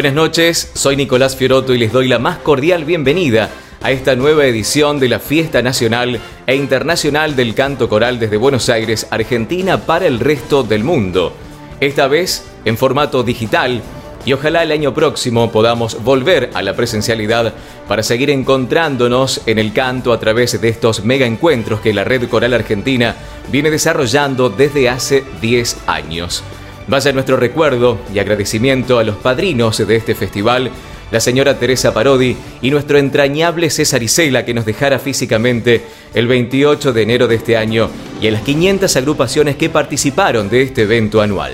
Buenas noches, soy Nicolás Fioroto y les doy la más cordial bienvenida a esta nueva edición de la Fiesta Nacional e Internacional del Canto Coral desde Buenos Aires, Argentina, para el resto del mundo. Esta vez en formato digital y ojalá el año próximo podamos volver a la presencialidad para seguir encontrándonos en el canto a través de estos mega encuentros que la Red Coral Argentina viene desarrollando desde hace 10 años. Vaya nuestro recuerdo y agradecimiento a los padrinos de este festival, la señora Teresa Parodi y nuestro entrañable César Isela que nos dejara físicamente el 28 de enero de este año y a las 500 agrupaciones que participaron de este evento anual.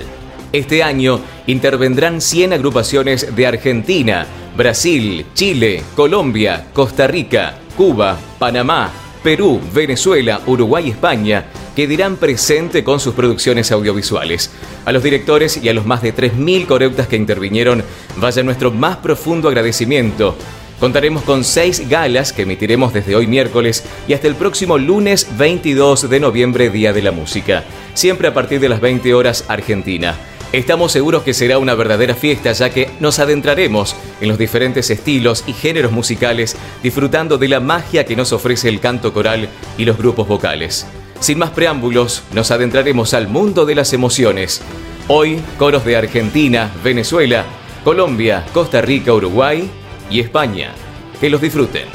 Este año intervendrán 100 agrupaciones de Argentina, Brasil, Chile, Colombia, Costa Rica, Cuba, Panamá, Perú, Venezuela, Uruguay y España, que dirán presente con sus producciones audiovisuales. A los directores y a los más de 3.000 coreutas que intervinieron, vaya nuestro más profundo agradecimiento. Contaremos con seis galas que emitiremos desde hoy miércoles y hasta el próximo lunes 22 de noviembre, Día de la Música, siempre a partir de las 20 horas Argentina. Estamos seguros que será una verdadera fiesta ya que nos adentraremos en los diferentes estilos y géneros musicales disfrutando de la magia que nos ofrece el canto coral y los grupos vocales. Sin más preámbulos, nos adentraremos al mundo de las emociones. Hoy, coros de Argentina, Venezuela, Colombia, Costa Rica, Uruguay y España. Que los disfruten.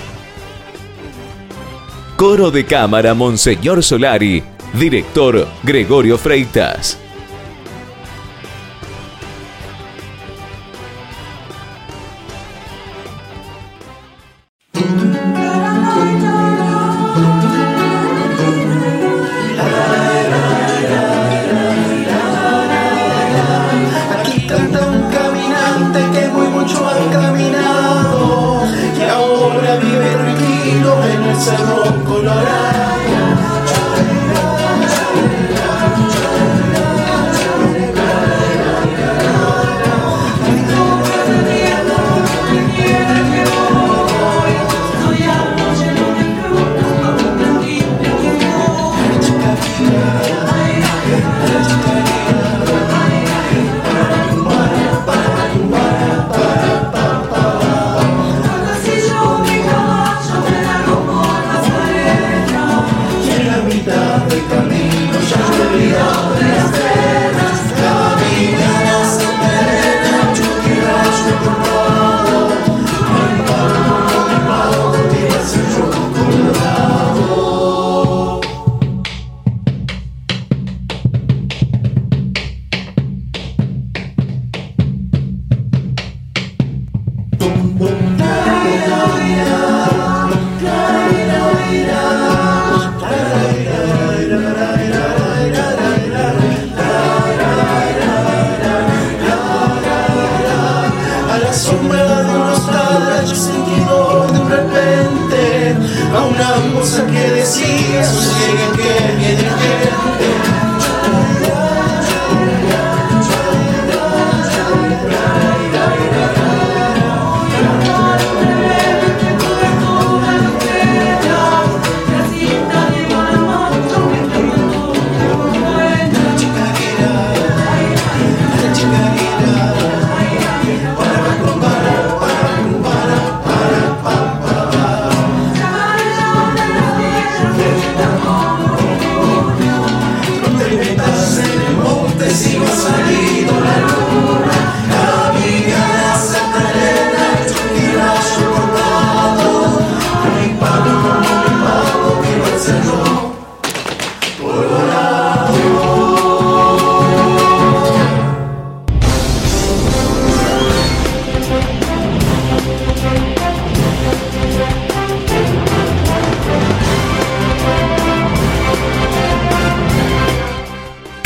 Coro de cámara Monseñor Solari, director Gregorio Freitas.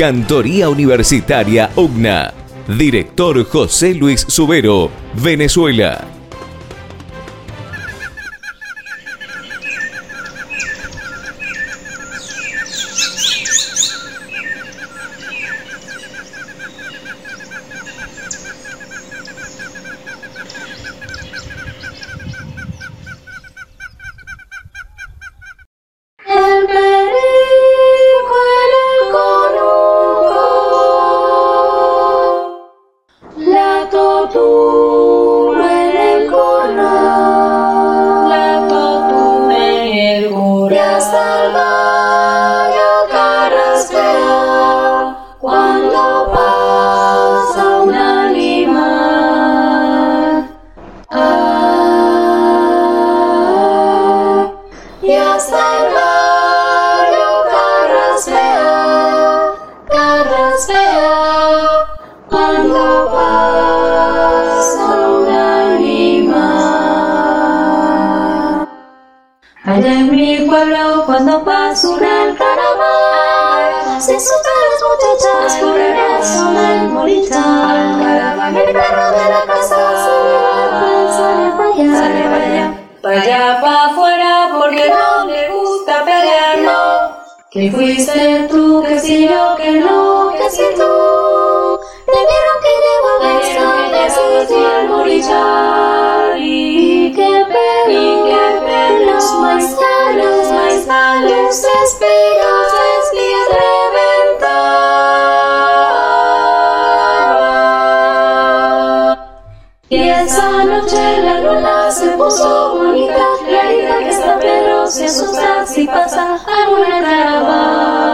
Cantoría Universitaria UGNA. Director José Luis Subero, Venezuela. Pasa una caravana Se suben las muchachas por el brazo del morichal Caravana el perro de la casa sale para allá Sale para allá para allá para afuera porque no le gusta pelear, no. Que fuiste tú, que si yo, que no, que si tú. Te vieron que a beso, que si el bonita, clarita que está pero se asusta si pasa alguna caravana.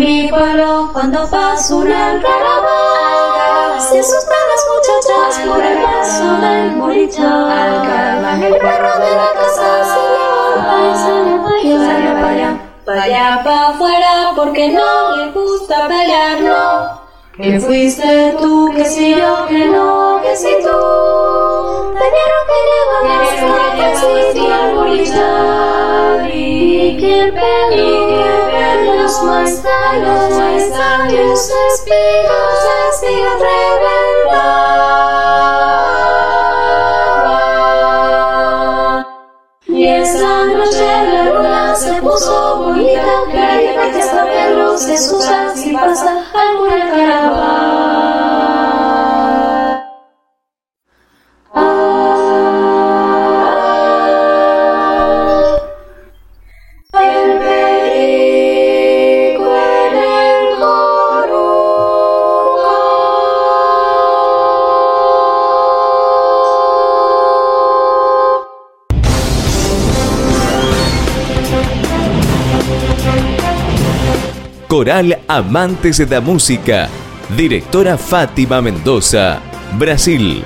Mi pueblo, cuando pasa una caravana, se asustan las muchachas por el paso del morichal. El perro de la casa se y sale para allá, sale para allá, para allá, para afuera, porque no le gusta pelear, no. Que fuiste tú, que si yo, que no, que si tú. Te vieron que llevan hasta que si el morichal. Y que pelos, pelos más caros, más caros, espigas, espigas reventar. Y esa noche la luna se puso bonita, clarita que hasta Pedro se asusta si pasa alguna Coral Amantes da Música. Directora Fátima Mendoza, Brasil.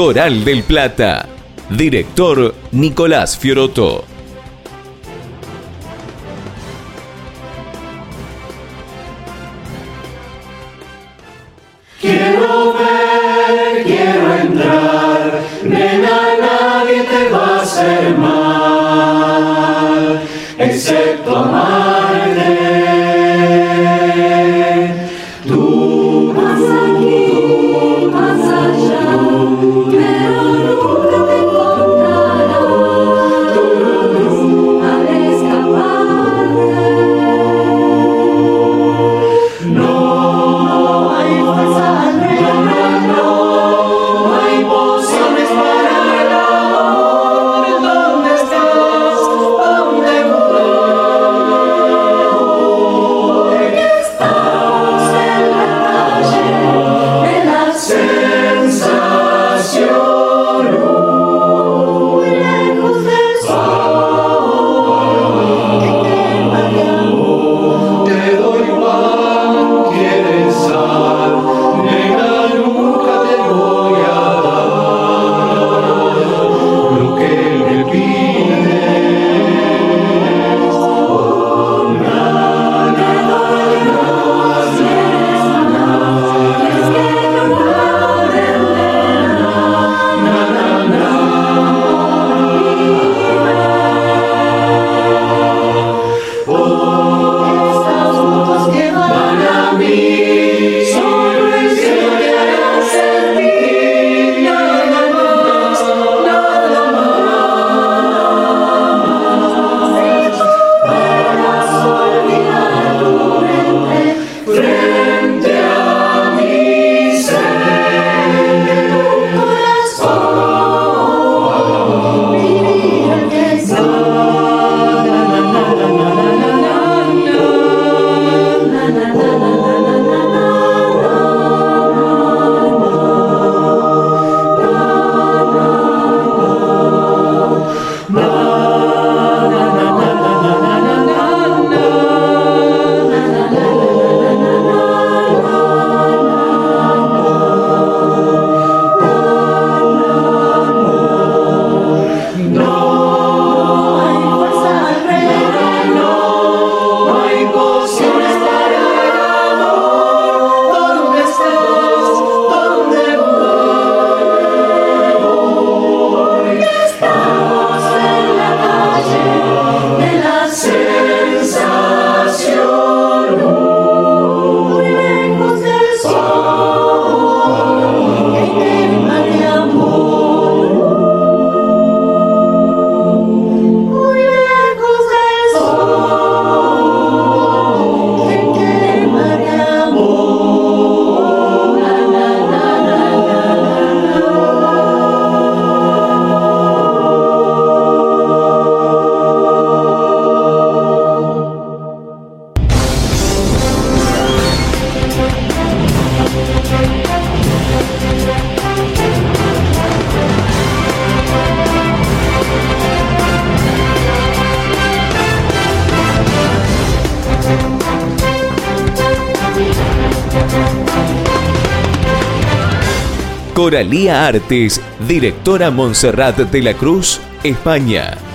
Coral del Plata. Director Nicolás Fioroto. Coralía Artes, directora Montserrat de la Cruz, España.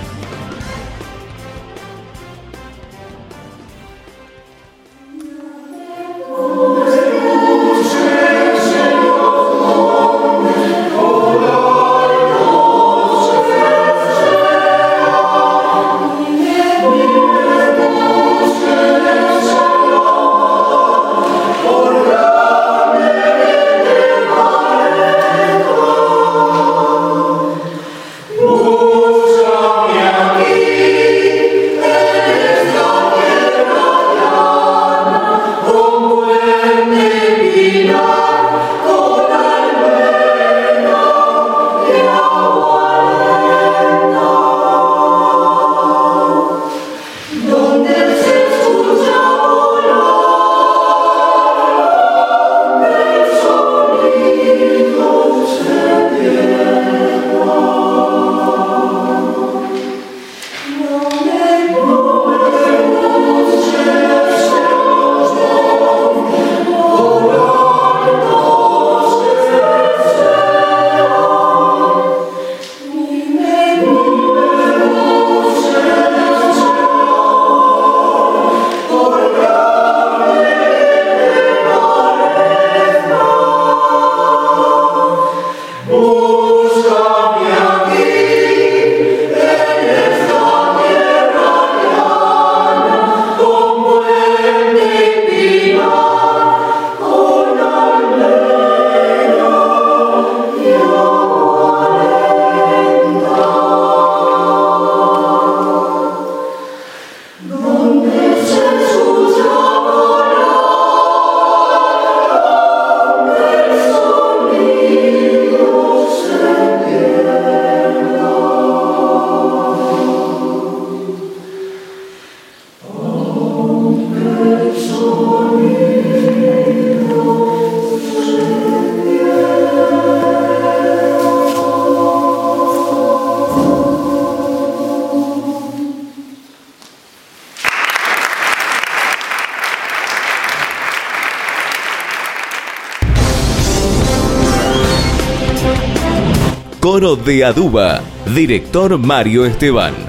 De Aduba, director Mario Esteban.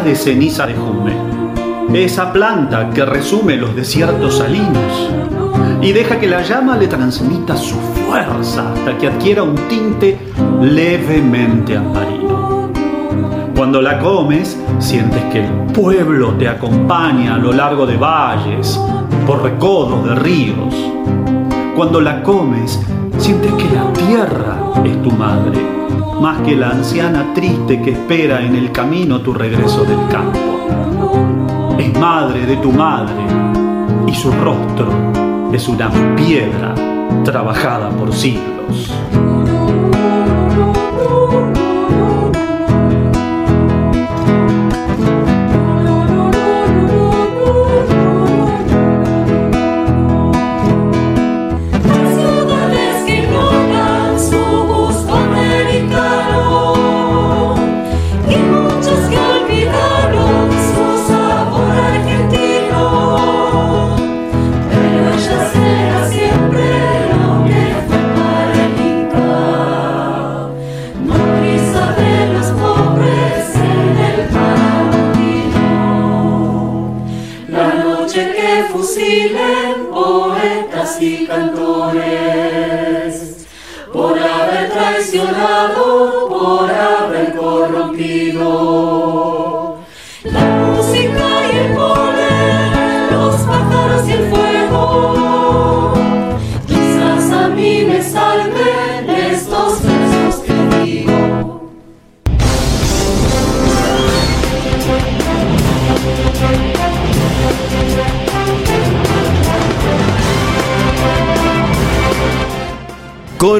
de ceniza de jumbe, esa planta que resume los desiertos salinos y deja que la llama le transmita su fuerza hasta que adquiera un tinte levemente amarillo. Cuando la comes, sientes que el pueblo te acompaña a lo largo de valles, por recodos de ríos. Cuando la comes, sientes que la tierra es tu madre más que la anciana triste que espera en el camino tu regreso del campo. Es madre de tu madre y su rostro es una piedra trabajada por siglos.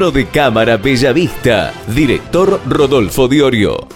De Cámara Bellavista. Director Rodolfo Diorio.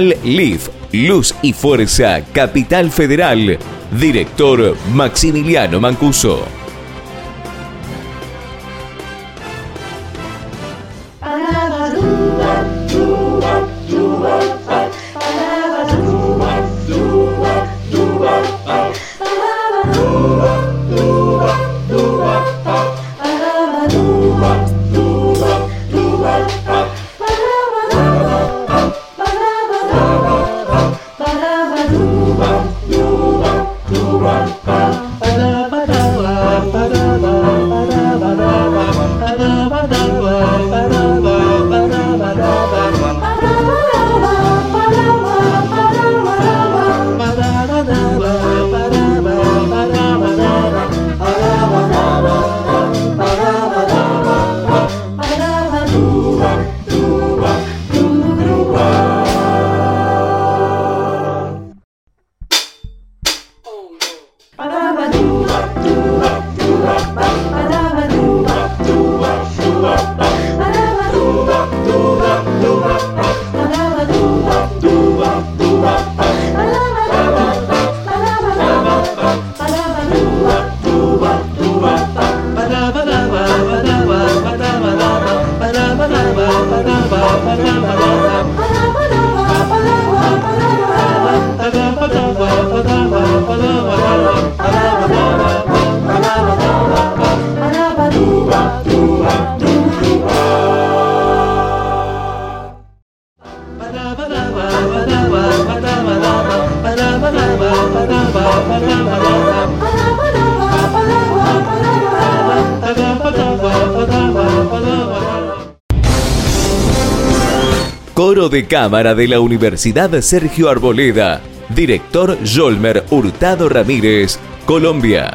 Leaf, Luz y Fuerza, Capital Federal. Director Maximiliano Mancuso. Cámara de la Universidad Sergio Arboleda. Director Jolmer Hurtado Ramírez, Colombia.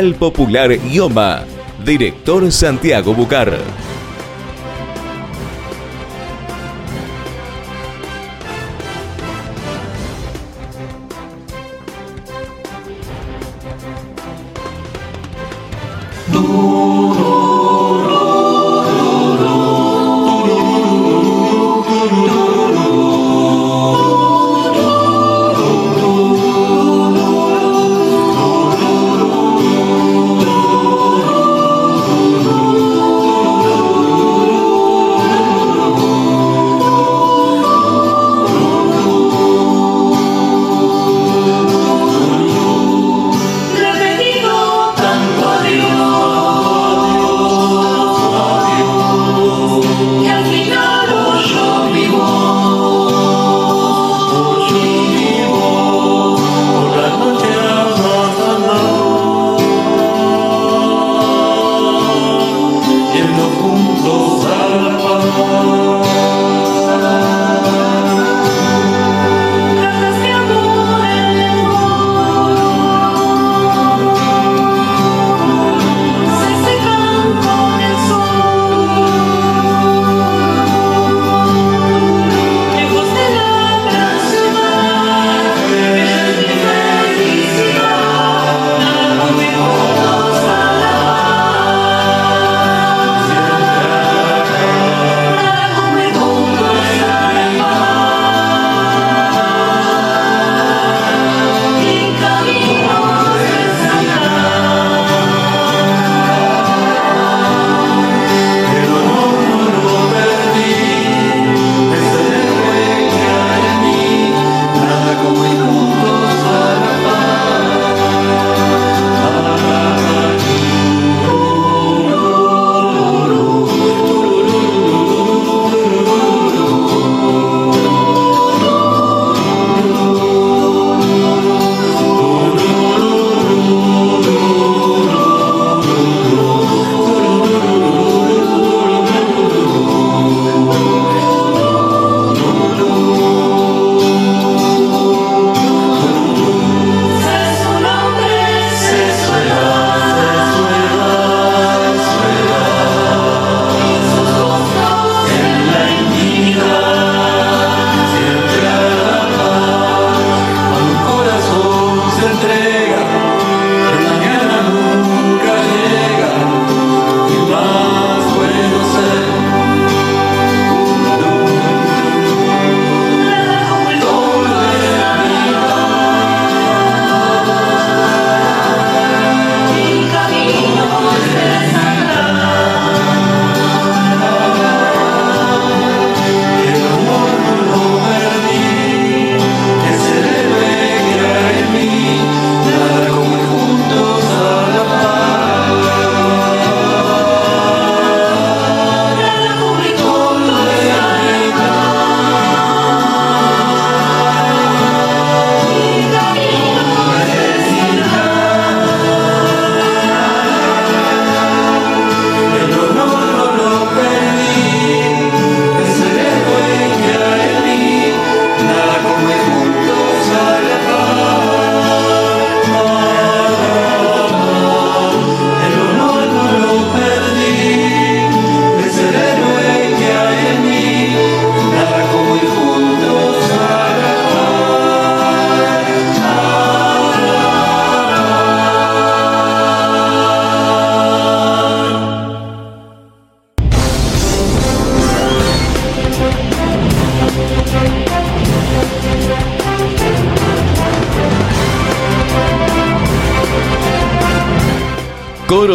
Coral Popular Ioma. Director Santiago Bucar.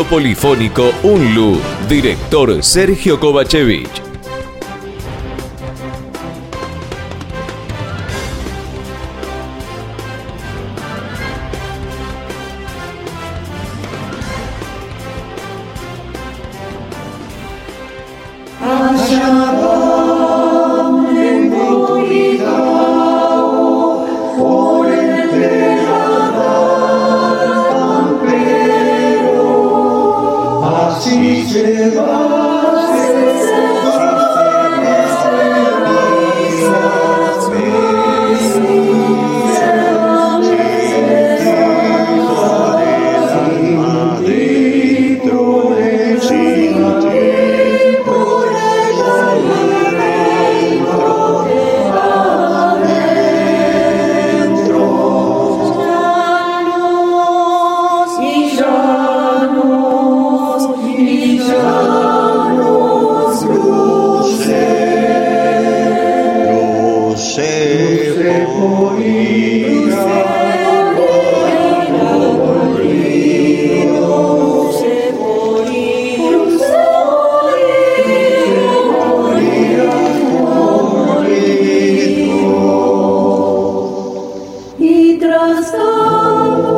Polifónico UNLU, director Sergio Kovacevic. и дрозда.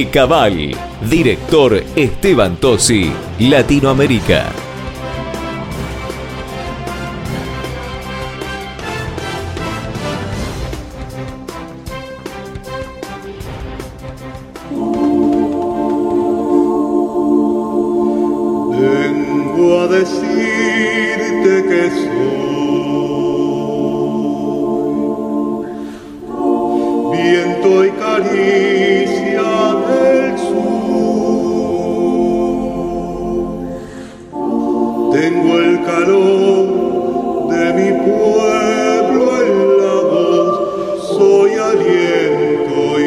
Ecabal, director Esteban Tosi, Latinoamérica. Soy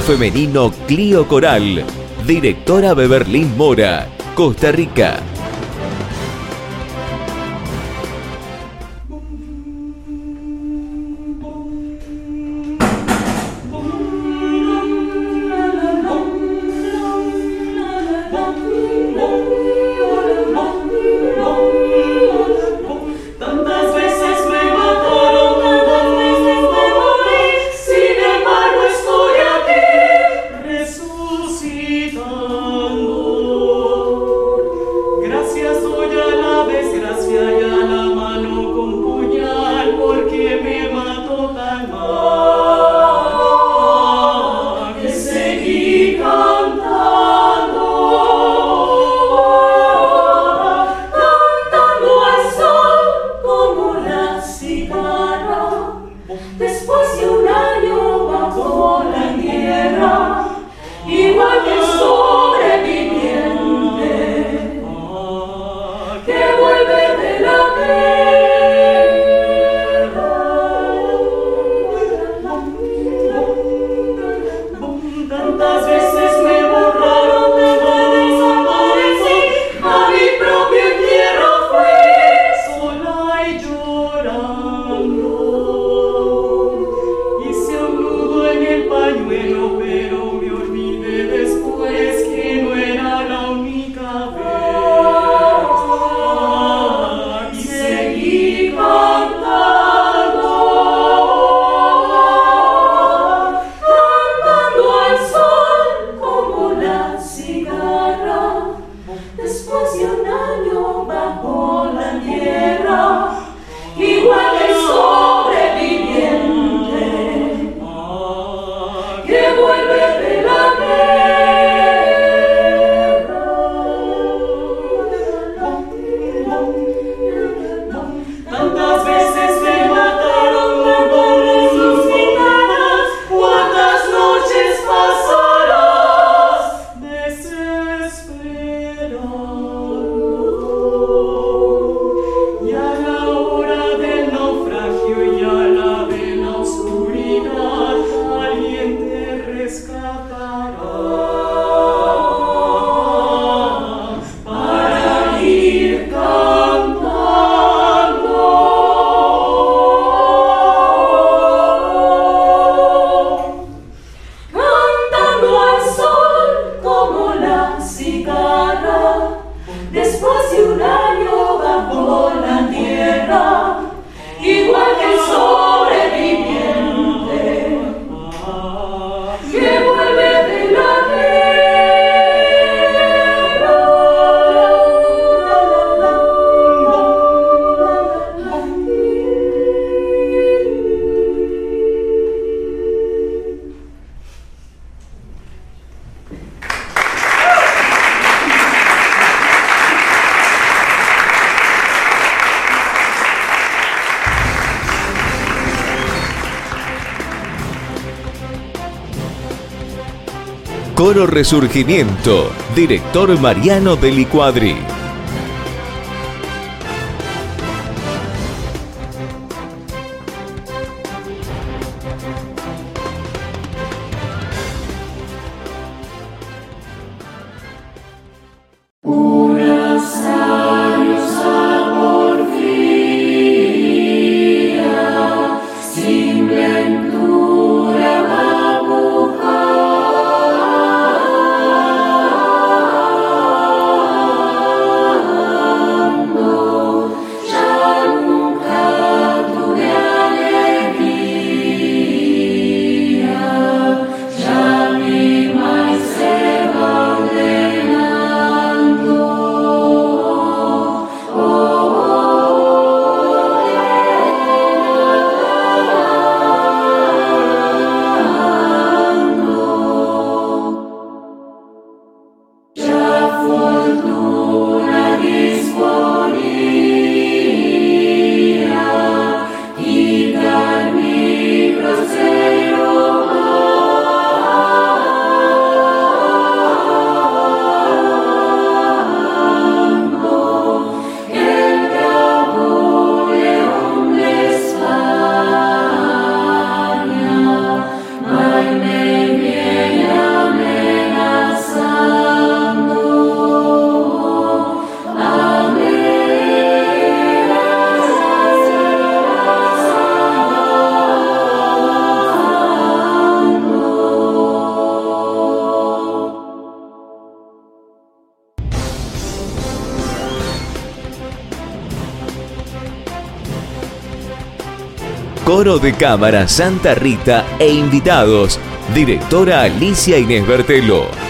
Femenino Clio Coral. Directora Beberlín Mora, Costa Rica. Resurgimiento, director Mariano Delicuadri. De Cámara Santa Rita e invitados. Directora Alicia Inés Bertelo.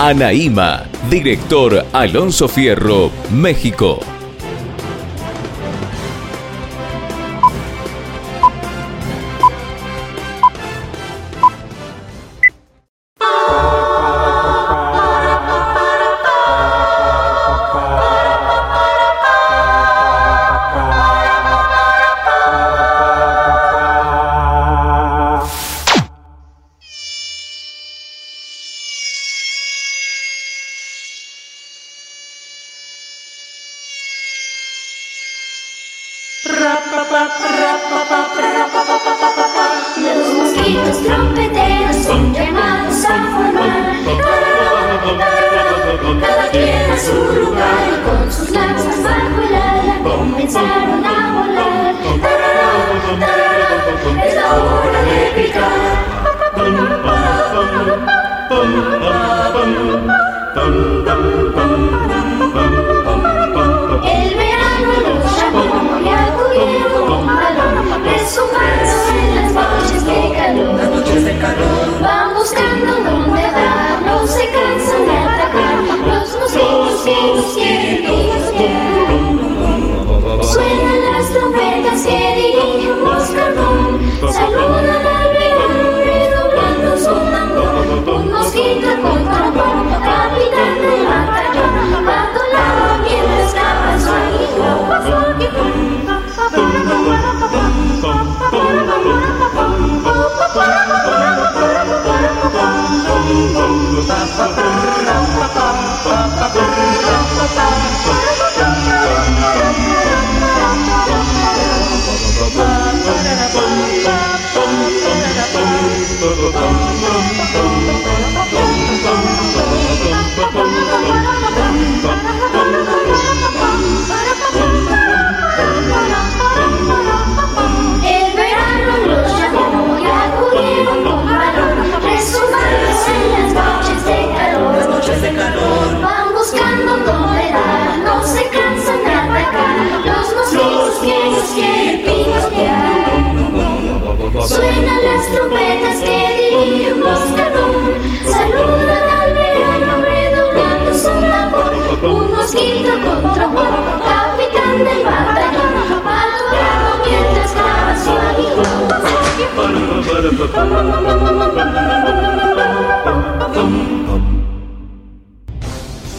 Anaíma, director Alonso Fierro, México. El de calor. Van buscando dar No se cansan de atacar. Los mosquitos que picotear Suenan las trompetas que carbón Saludan al verano redoblando su tambor Un mosquito con trombón Capitán del batallón. Madurando mientras graba su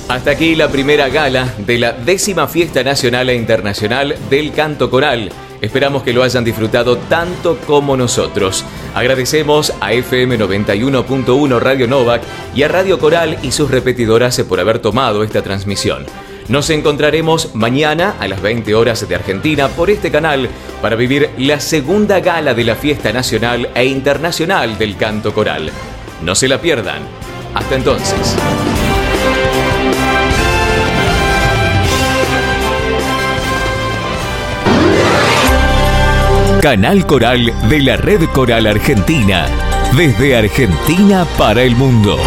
Hasta aquí la primera gala de la décima fiesta nacional e internacional del canto coral. Esperamos que lo hayan disfrutado tanto como nosotros. Agradecemos a FM 91.1 Radio Novak y a Radio Coral y sus repetidoras por haber tomado esta transmisión. Nos encontraremos mañana a las 20 horas de Argentina por este canal para vivir la segunda gala de la fiesta nacional e internacional del canto coral. No se la pierdan. Hasta entonces. Canal Coral de la Red Coral Argentina. Desde Argentina para el mundo.